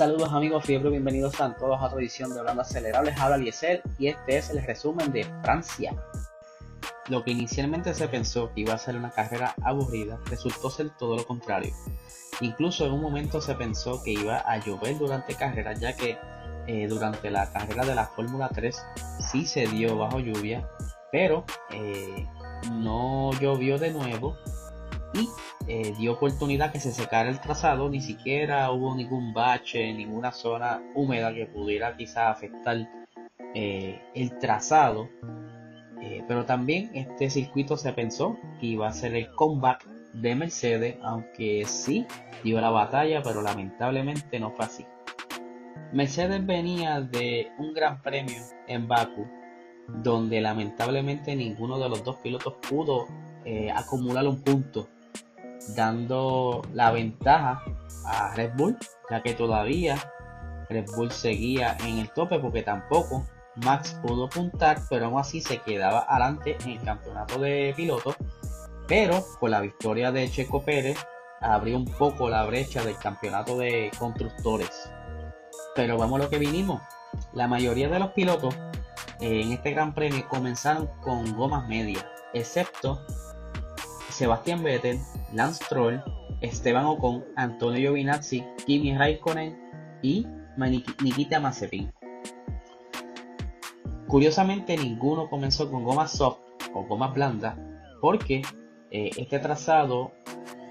Saludos amigos fiebre, bienvenidos a todos a otra edición de Hablando Acelerables. Habla Liesel y este es el resumen de Francia. Lo que inicialmente se pensó que iba a ser una carrera aburrida resultó ser todo lo contrario. Incluso en un momento se pensó que iba a llover durante carrera, ya que eh, durante la carrera de la Fórmula 3 sí se dio bajo lluvia, pero eh, no llovió de nuevo y eh, dio oportunidad que se secara el trazado, ni siquiera hubo ningún bache, ninguna zona húmeda que pudiera quizá afectar eh, el trazado. Eh, pero también este circuito se pensó que iba a ser el comeback de Mercedes, aunque sí dio la batalla, pero lamentablemente no fue así. Mercedes venía de un gran premio en Baku, donde lamentablemente ninguno de los dos pilotos pudo acumular un punto dando la ventaja a Red Bull, ya que todavía Red Bull seguía en el tope porque tampoco Max pudo apuntar, pero aún así se quedaba adelante en el campeonato de pilotos. Pero con la victoria de Checo Pérez abrió un poco la brecha del campeonato de constructores. Pero vamos a lo que vinimos. La mayoría de los pilotos en este Gran Premio comenzaron con gomas medias, excepto Sebastián Vettel, Lance Troll, Esteban Ocon, Antonio Giovinazzi, Kimi Raikkonen y Nikita Mazepin. Curiosamente ninguno comenzó con gomas soft o gomas blandas porque eh, este trazado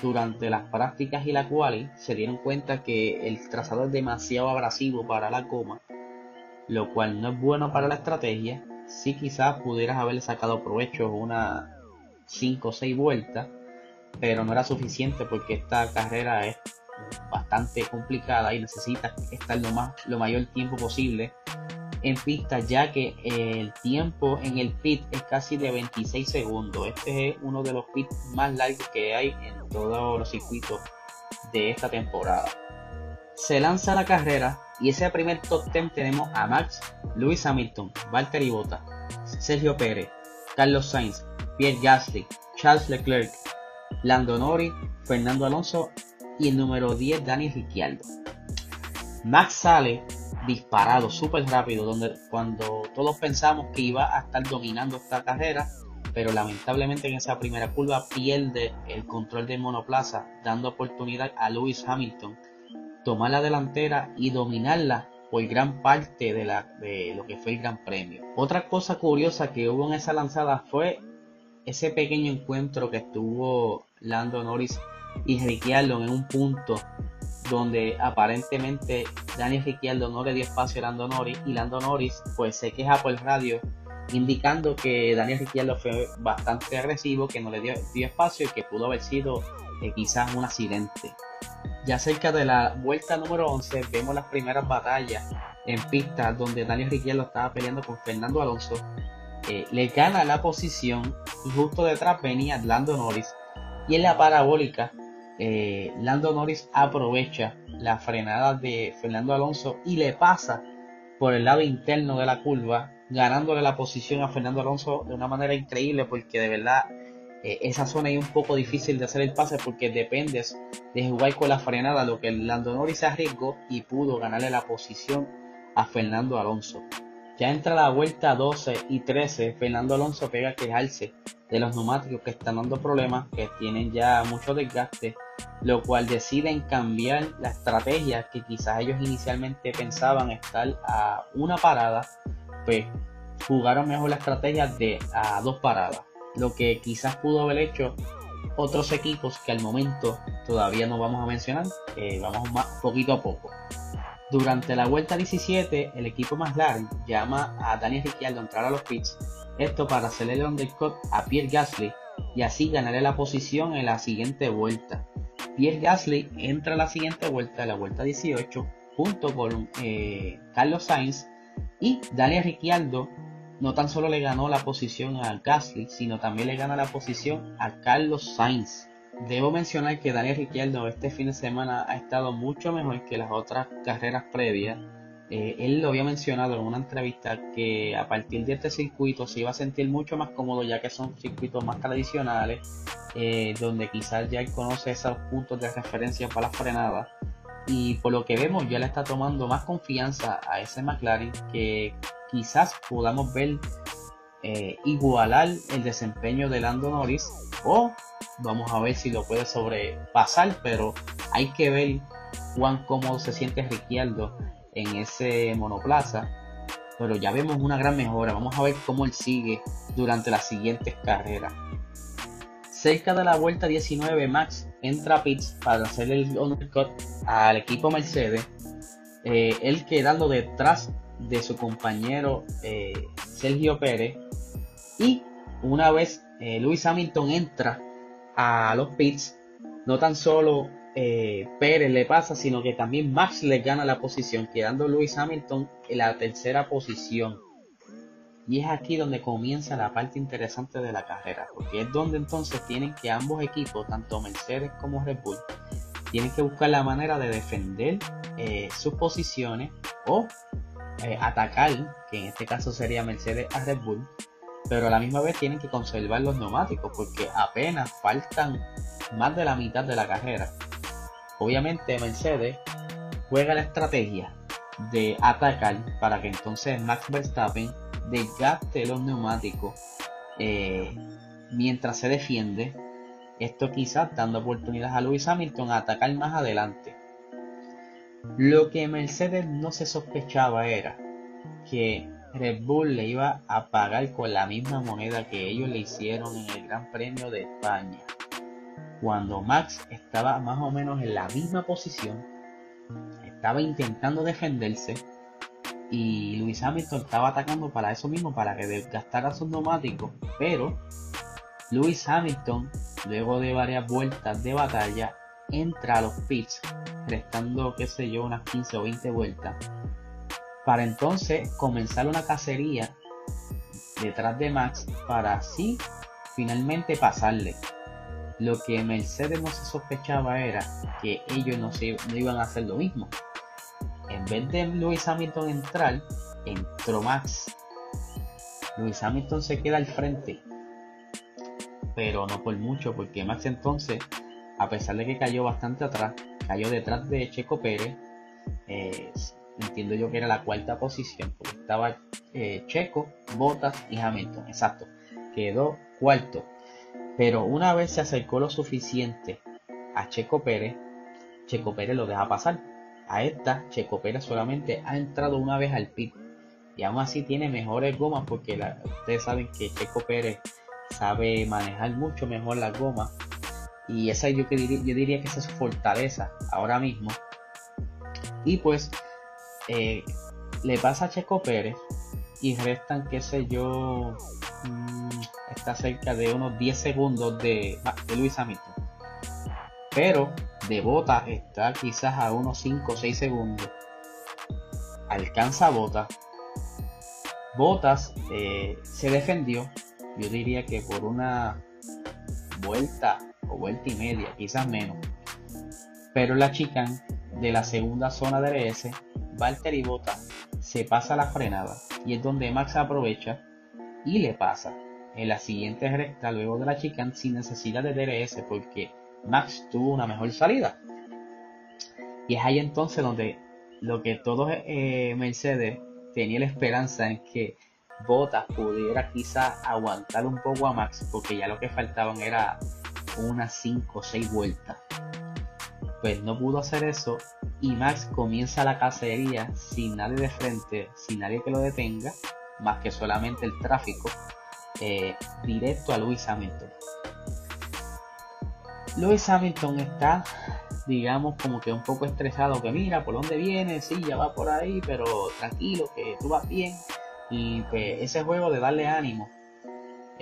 durante las prácticas y la quali se dieron cuenta que el trazado es demasiado abrasivo para la goma, lo cual no es bueno para la estrategia. Si quizás pudieras haberle sacado provecho una 5 o 6 vueltas, pero no era suficiente porque esta carrera es bastante complicada y necesita estar lo, más, lo mayor tiempo posible en pista ya que el tiempo en el pit es casi de 26 segundos. Este es uno de los pits más largos que hay en todos los circuitos de esta temporada. Se lanza la carrera y ese primer top 10 tenemos a Max, Lewis Hamilton, Valtteri Bottas, Sergio Pérez, Carlos Sainz, Pierre Gasly, Charles Leclerc, Lando Norris, Fernando Alonso y el número 10 Daniel Ricciardo. Max sale disparado súper rápido, donde cuando todos pensamos que iba a estar dominando esta carrera, pero lamentablemente en esa primera curva pierde el control del monoplaza, dando oportunidad a Lewis Hamilton tomar la delantera y dominarla por gran parte de, la, de lo que fue el Gran Premio. Otra cosa curiosa que hubo en esa lanzada fue ese pequeño encuentro que estuvo Lando Norris y Ricciardo en un punto donde aparentemente Daniel Ricciardo no le dio espacio a Lando Norris y Lando Norris pues se queja por el radio indicando que Daniel Ricciardo fue bastante agresivo, que no le dio, espacio y que pudo haber sido quizás un accidente. Ya cerca de la vuelta número 11 vemos las primeras batallas en pista donde Daniel Ricciardo estaba peleando con Fernando Alonso eh, le gana la posición justo detrás venía Lando Norris. Y en la parabólica, eh, Lando Norris aprovecha la frenada de Fernando Alonso y le pasa por el lado interno de la curva, ganándole la posición a Fernando Alonso de una manera increíble porque de verdad eh, esa zona es un poco difícil de hacer el pase porque dependes de jugar con la frenada, lo que Lando Norris arriesgó y pudo ganarle la posición a Fernando Alonso. Ya entra la vuelta 12 y 13, Fernando Alonso pega a quejarse de los neumáticos que están dando problemas, que tienen ya mucho desgaste, lo cual deciden cambiar la estrategia que quizás ellos inicialmente pensaban estar a una parada, pues jugaron mejor la estrategia de a dos paradas, lo que quizás pudo haber hecho otros equipos que al momento todavía no vamos a mencionar, eh, vamos más poquito a poco. Durante la vuelta 17, el equipo más largo llama a Daniel Ricciardo a entrar a los pits, esto para hacerle el undercut a Pierre Gasly y así ganarle la posición en la siguiente vuelta. Pierre Gasly entra a la siguiente vuelta, la vuelta 18, junto con eh, Carlos Sainz, Y Daniel Ricciardo no tan solo le ganó la posición a Gasly, sino también le gana la posición a Carlos Sainz. Debo mencionar que Daniel Ricciardo este fin de semana ha estado mucho mejor que las otras carreras previas. Eh, él lo había mencionado en una entrevista que a partir de este circuito se iba a sentir mucho más cómodo ya que son circuitos más tradicionales, eh, donde quizás ya él conoce esos puntos de referencia para la frenada. Y por lo que vemos ya le está tomando más confianza a ese McLaren que quizás podamos ver eh, igualar el desempeño de Lando Norris o vamos a ver si lo puede sobrepasar, pero hay que ver cuán cómodo se siente Ricciardo en ese monoplaza. Pero ya vemos una gran mejora. Vamos a ver cómo él sigue durante las siguientes carreras. Cerca de la vuelta 19, Max entra a pits para hacer el undercut al equipo Mercedes. Eh, él quedando detrás de su compañero eh, Sergio Pérez. Y una vez eh, Lewis Hamilton entra a los pits, no tan solo eh, Pérez le pasa, sino que también Max le gana la posición, quedando Lewis Hamilton en la tercera posición. Y es aquí donde comienza la parte interesante de la carrera, porque es donde entonces tienen que ambos equipos, tanto Mercedes como Red Bull, tienen que buscar la manera de defender eh, sus posiciones o eh, atacar, que en este caso sería Mercedes a Red Bull, pero a la misma vez tienen que conservar los neumáticos porque apenas faltan más de la mitad de la carrera. Obviamente Mercedes juega la estrategia de atacar para que entonces Max Verstappen desgaste los neumáticos eh, mientras se defiende. Esto quizás dando oportunidades a Lewis Hamilton a atacar más adelante. Lo que Mercedes no se sospechaba era que Red Bull le iba a pagar con la misma moneda que ellos le hicieron en el Gran Premio de España. Cuando Max estaba más o menos en la misma posición, estaba intentando defenderse y Luis Hamilton estaba atacando para eso mismo, para que desgastara sus neumáticos, pero Luis Hamilton, luego de varias vueltas de batalla, entra a los pits, restando, qué sé yo, unas 15 o 20 vueltas, para entonces comenzar una cacería detrás de Max para así finalmente pasarle. Lo que Mercedes no se sospechaba era que ellos no, se, iban a hacer lo mismo. En vez de Lewis Hamilton entrar, entró Max. Lewis Hamilton se queda al frente, pero no por mucho, porque Max entonces a pesar de que cayó bastante atrás, cayó detrás de Checo Pérez. Eh, entiendo yo que era la cuarta posición, porque estaba eh, Checo, Bottas y Hamilton. Exacto, quedó cuarto. Pero una vez se acercó lo suficiente a Checo Pérez, Checo Pérez lo deja pasar. A esta, Checo Pérez solamente ha entrado una vez al pit. Y aún así tiene mejores gomas porque ustedes saben que Checo Pérez sabe manejar mucho mejor las gomas y esa yo, yo diría que es su fortaleza ahora mismo. Y pues eh, le pasa a Checo Pérez y restan, qué sé yo, mm, está cerca de unos 10 segundos de, de Luis Hamilton. Pero de Bota está quizás a unos 5 o 6 segundos. Alcanza Bota. Botas eh, se defendió, yo diría que por una vuelta vuelta y media, quizás menos. Pero la chica de la segunda zona de DRS, Valtteri Bota se pasa la frenada y es donde Max aprovecha y le pasa en la siguiente recta luego de la chica sin necesidad de DRS porque Max tuvo una mejor salida. Y es ahí entonces donde lo que todos eh, Mercedes tenía la esperanza en que Bottas pudiera quizás aguantar un poco a Max porque ya lo que faltaban era unas 5 o 6 vueltas. Pues no pudo hacer eso y Max comienza la cacería sin nadie de frente, sin nadie que lo detenga, más que solamente el tráfico, eh, directo a Lewis Hamilton. Lewis Hamilton está, digamos, como que un poco estresado, que mira, por dónde viene, sí, ya va por ahí, pero tranquilo, que tú vas bien. Y pues ese juego de darle ánimo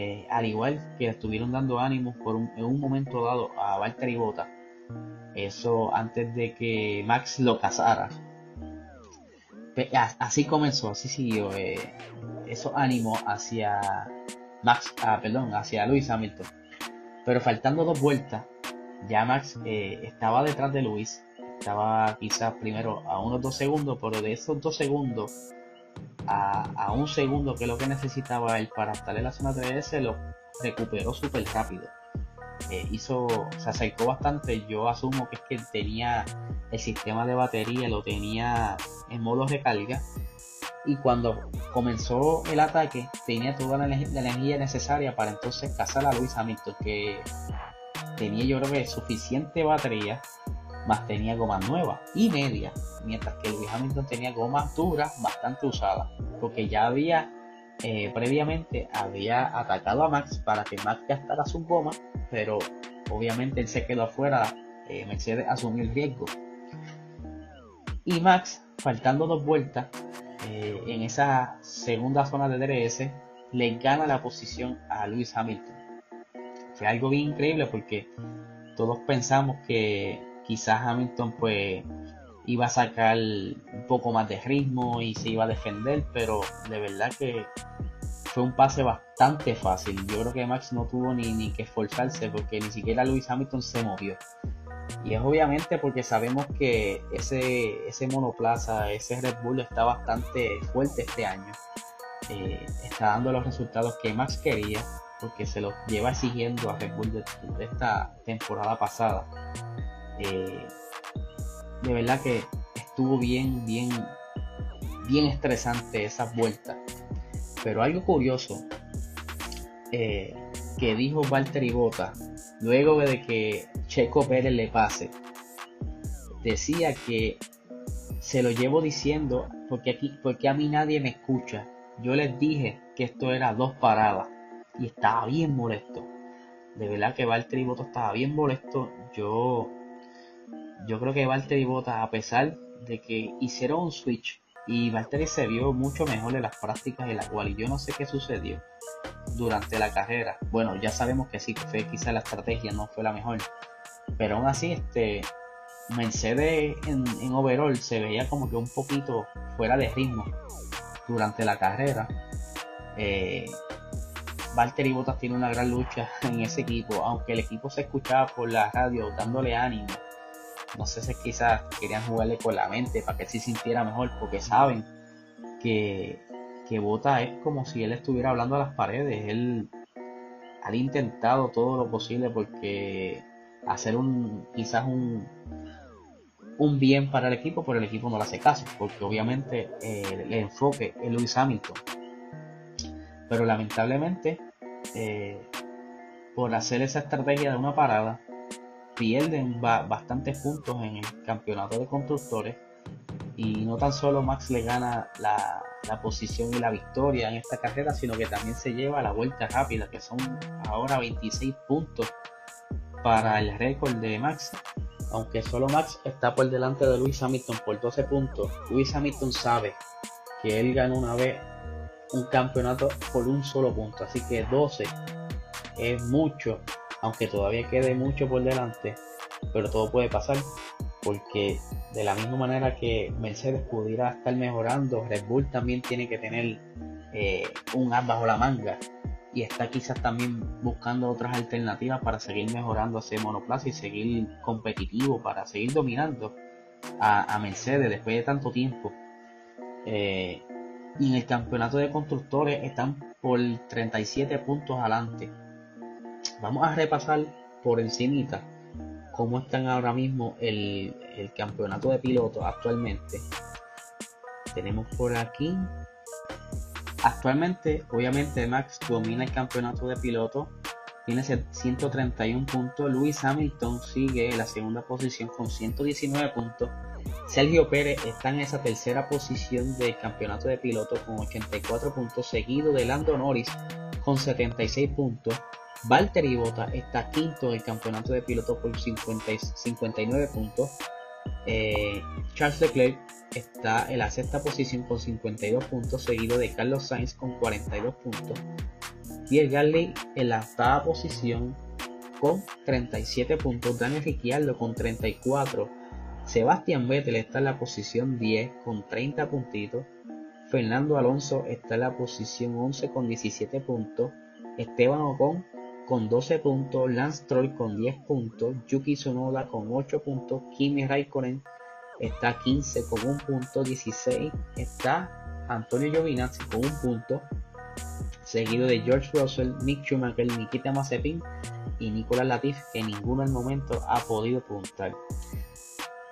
eh, al igual que estuvieron dando ánimos por en un momento dado a Valtteri Bota, eso antes de que Max lo casara. así comenzó, así siguió eh, esos ánimos hacia Max, ah, perdón, hacia Luis Hamilton. Pero faltando dos vueltas, ya Max eh, estaba detrás de Luis, estaba quizás primero a unos dos segundos, pero de esos dos segundos a, un segundo que es lo que necesitaba él para estar en la zona 3 lo recuperó súper rápido. Eh, hizo, se acercó bastante. Yo asumo que es que tenía el sistema de batería, lo tenía en modo recarga. Y cuando comenzó el ataque, tenía toda la, energía necesaria para entonces cazar a Luis Hamilton, que tenía yo creo que suficiente batería, más tenía goma nueva y media, mientras que Luis Hamilton tenía gomas duras bastante usadas, porque ya había eh, previamente había atacado a Max para que Max gastara sus gomas, pero obviamente él se quedó afuera, eh, Mercedes asumió el riesgo. Y Max, faltando dos vueltas, eh, en esa segunda zona de DRS, le gana la posición a Lewis Hamilton. Fue algo bien increíble porque todos pensamos que quizás Hamilton pues iba a sacar un poco más de ritmo y se iba a defender, pero de verdad que fue un pase bastante fácil. Yo creo que Max no tuvo ni, ni que esforzarse porque ni siquiera Lewis Hamilton se movió. Y es obviamente porque sabemos que ese, ese monoplaza, ese Red Bull está bastante fuerte este año. Eh, está dando los resultados que Max quería porque se los lleva exigiendo a Red Bull de, esta temporada pasada. Eh, de verdad que estuvo bien, bien, bien estresante esas vueltas. Pero algo curioso eh, que dijo Valtteri Bota luego de que Checo Pérez le pase, decía que se lo llevo diciendo porque aquí porque a mí nadie me escucha. Yo les dije que esto era dos paradas y estaba bien molesto. De verdad que Valtteri Bota estaba bien molesto. Yo yo creo que Valtteri Bota a pesar de que hicieron un switch y Valtteri se vio mucho mejor en las prácticas en la cual yo no sé qué sucedió durante la carrera. Bueno, ya sabemos que sí, fue quizá la estrategia no fue la mejor, pero aún así este Mercedes en, en overall se veía como que un poquito fuera de ritmo durante la carrera. Eh, Valtteri Bottas tiene una gran lucha en ese equipo, aunque el equipo se escuchaba por la radio dándole ánimo no sé si quizás querían jugarle con la mente para que él se sintiera mejor, porque saben que, que Bota es como si él estuviera hablando a las paredes. Él ha intentado todo lo posible porque hacer un quizás un, un bien para el equipo, pero el equipo no le hace caso, porque obviamente eh, el enfoque es Lewis Hamilton. Pero lamentablemente, eh, por hacer esa estrategia de una parada, pierden bastantes puntos en el campeonato de constructores y no tan solo Max le gana la, posición y la victoria en esta carrera, sino que también se lleva la vuelta rápida, que son ahora 26 puntos para el récord de Max. Aunque solo Max está por delante de Luis Hamilton por 12 puntos, Luis Hamilton sabe que él ganó una vez un campeonato por un solo punto, así que 12 es mucho aunque todavía quede mucho por delante, pero todo puede pasar porque de la misma manera que Mercedes pudiera estar mejorando, Red Bull también tiene que tener eh, un as bajo la manga y está quizás también buscando otras alternativas para seguir mejorando ese monoplaza y seguir competitivo, para seguir dominando a, Mercedes después de tanto tiempo. Eh, y en el campeonato de constructores están por 37 puntos adelante Vamos a repasar por encimita cómo están ahora mismo el, campeonato de pilotos actualmente. Tenemos por aquí. Actualmente, obviamente, Max domina el campeonato de pilotos. Tiene 131 puntos. Luis Hamilton sigue en la segunda posición con 119 puntos. Sergio Pérez está en esa tercera posición del campeonato de pilotos con 84 puntos, seguido de Lando Norris con 76 puntos. Valtteri Bota está quinto en el campeonato de pilotos por 59 puntos. Eh, Charles Leclerc está en la sexta posición con 52 puntos, seguido de Carlos Sainz con 42 puntos. Pierre Gasly en la octava posición con 37 puntos. Daniel Ricciardo con 34. Sebastián Vettel está en la posición 10 con 30 puntitos. Fernando Alonso está en la posición 11 con 17 puntos. Esteban Ocon con 12 puntos. Lance Troll con 10 puntos. Yuki Tsunoda con 8 puntos. Kimi Raikkonen está 15 con 1 punto. 16 está Antonio Giovinazzi con 1 punto. Seguido de George Russell, Mick Schumacher, Nikita Mazepin y Nicolás Latifi, que ninguno al momento ha podido puntar.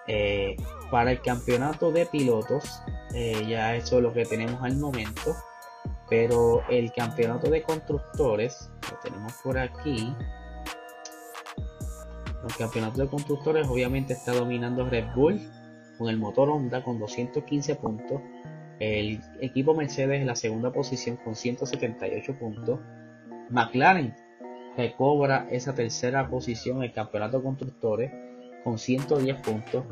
Eh, para el campeonato de pilotos, eh, ya eso es lo que tenemos al momento. Pero el campeonato de constructores, lo tenemos por aquí. El campeonato de constructores obviamente está dominando Red Bull con el motor Honda con 215 puntos. El equipo Mercedes en la segunda posición con 178 puntos. McLaren recobra esa tercera posición en el campeonato de constructores con 110 puntos.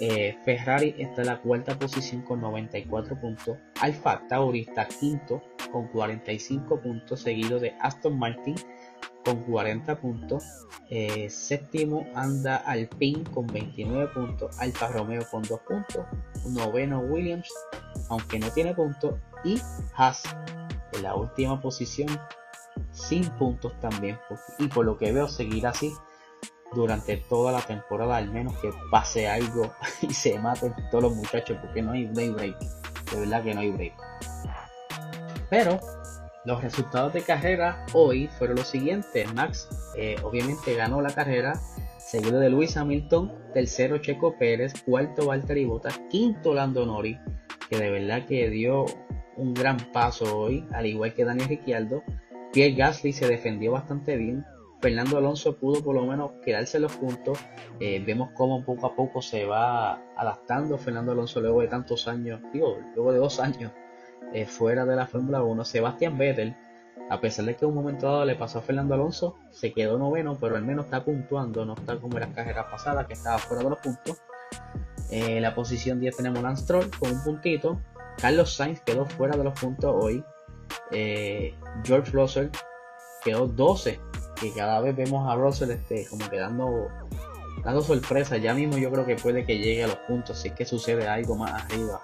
Eh, Ferrari está en la cuarta posición con 94 puntos. Alfa Tauri está quinto con 45 puntos, seguido de Aston Martin con 40 puntos. Eh, séptimo anda Alpine con 29 puntos. Alfa Romeo con 2 puntos. Noveno Williams, aunque no tiene puntos. Y Haas en la última posición sin puntos también. Y por lo que veo seguir así durante toda la temporada, al menos que pase algo y se maten todos los muchachos, porque no hay, break. De verdad que no hay break. Pero los resultados de carrera hoy fueron los siguientes. Max eh, obviamente ganó la carrera, seguido de Luis Hamilton, tercero Checo Pérez, cuarto Valtteri Bottas, quinto Lando Norris, que de verdad que dio un gran paso hoy, al igual que Daniel Ricciardo. Pierre Gasly se defendió bastante bien, Fernando Alonso pudo por lo menos quedarse los puntos. Eh, vemos cómo poco a poco se va adaptando Fernando Alonso luego de tantos años, digo, luego de dos años eh, fuera de la Fórmula 1. Sebastián Vettel, a pesar de que un momento dado le pasó a Fernando Alonso, se quedó noveno, pero al menos está puntuando, no está como en las carreras pasadas que estaba fuera de los puntos. En la posición 10 tenemos Lance Stroll con un puntito. Carlos Sainz quedó fuera de los puntos hoy. Eh, George Russell quedó 12 que cada vez vemos a Russell este, como que dando, dando sorpresa. Ya mismo yo creo que puede que llegue a los puntos si es que sucede algo más arriba.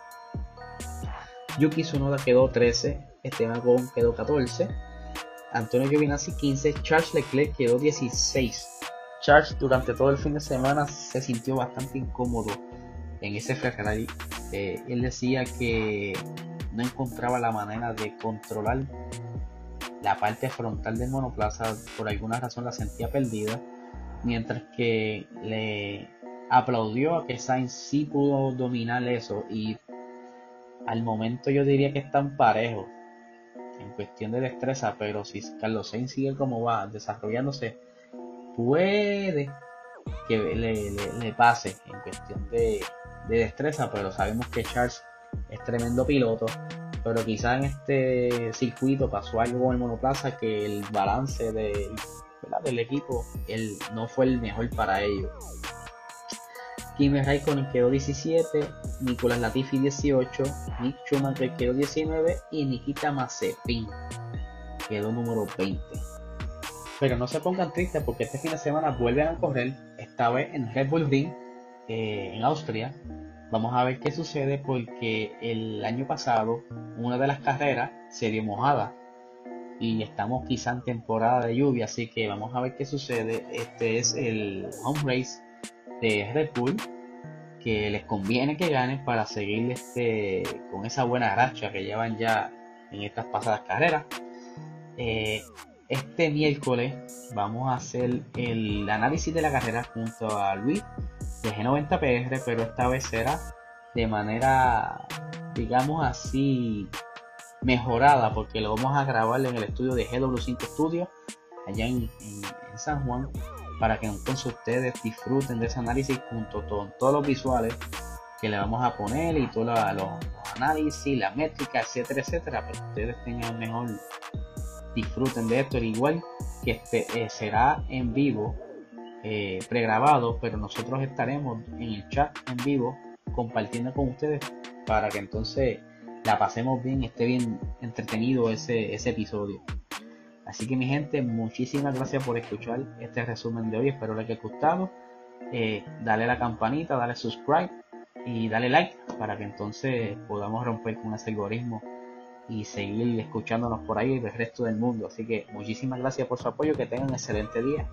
Yuki Tsunoda quedó 13, Esteban Ocon quedó 14, Antonio Giovinazzi 15, Charles Leclerc quedó 16. Charles durante todo el fin de semana se sintió bastante incómodo en ese Ferrari. Eh, él decía que no encontraba la manera de controlar la parte frontal del monoplaza por alguna razón la sentía perdida, mientras que le aplaudió a que Sainz sí pudo dominar eso. Y al momento yo diría que están parejos en cuestión de destreza, pero si Carlos Sainz sigue como va desarrollándose, puede que le, pase en cuestión de, de destreza, pero sabemos que Charles es tremendo piloto pero quizá en este circuito pasó algo con el monoplaza que el balance de, del equipo él, no fue el mejor para ellos. Kimi Raikkonen quedó 17, Nicolás Latifi 18, Nick Schumacher quedó 19 y Nikita Mazepin quedó número 20. Pero no se pongan tristes porque este fin de semana vuelven a correr, esta vez en Red Bull Ring, eh, en Austria, Vamos a ver qué sucede porque el año pasado una de las carreras se dio mojada y estamos quizá en temporada de lluvia, así que vamos a ver qué sucede. Este es el home race de Red Bull que les conviene que ganen para seguir este, con esa buena racha que llevan ya en estas pasadas carreras. Eh, este miércoles vamos a hacer el análisis de la carrera junto a Luis de G90PR, pero esta vez será de manera, digamos así, mejorada, porque lo vamos a grabar en el estudio de GW5 Studio, allá en, San Juan, para que entonces ustedes disfruten de ese análisis junto con todos los visuales que le vamos a poner y todos los, análisis, la métrica, etcétera, etcétera, para que ustedes tengan mejor disfruten de esto, al igual que este, eh, será en vivo eh, pregrabado, pero nosotros estaremos en el chat en vivo compartiendo con ustedes para que entonces la pasemos bien, esté bien entretenido ese, ese episodio. Así que mi gente, muchísimas gracias por escuchar este resumen de hoy, espero les haya gustado eh, dale la campanita, dale subscribe y dale like para que entonces podamos romper con ese algoritmo y seguir escuchándonos por ahí el resto del mundo. Así que muchísimas gracias por su apoyo, que tengan un excelente día.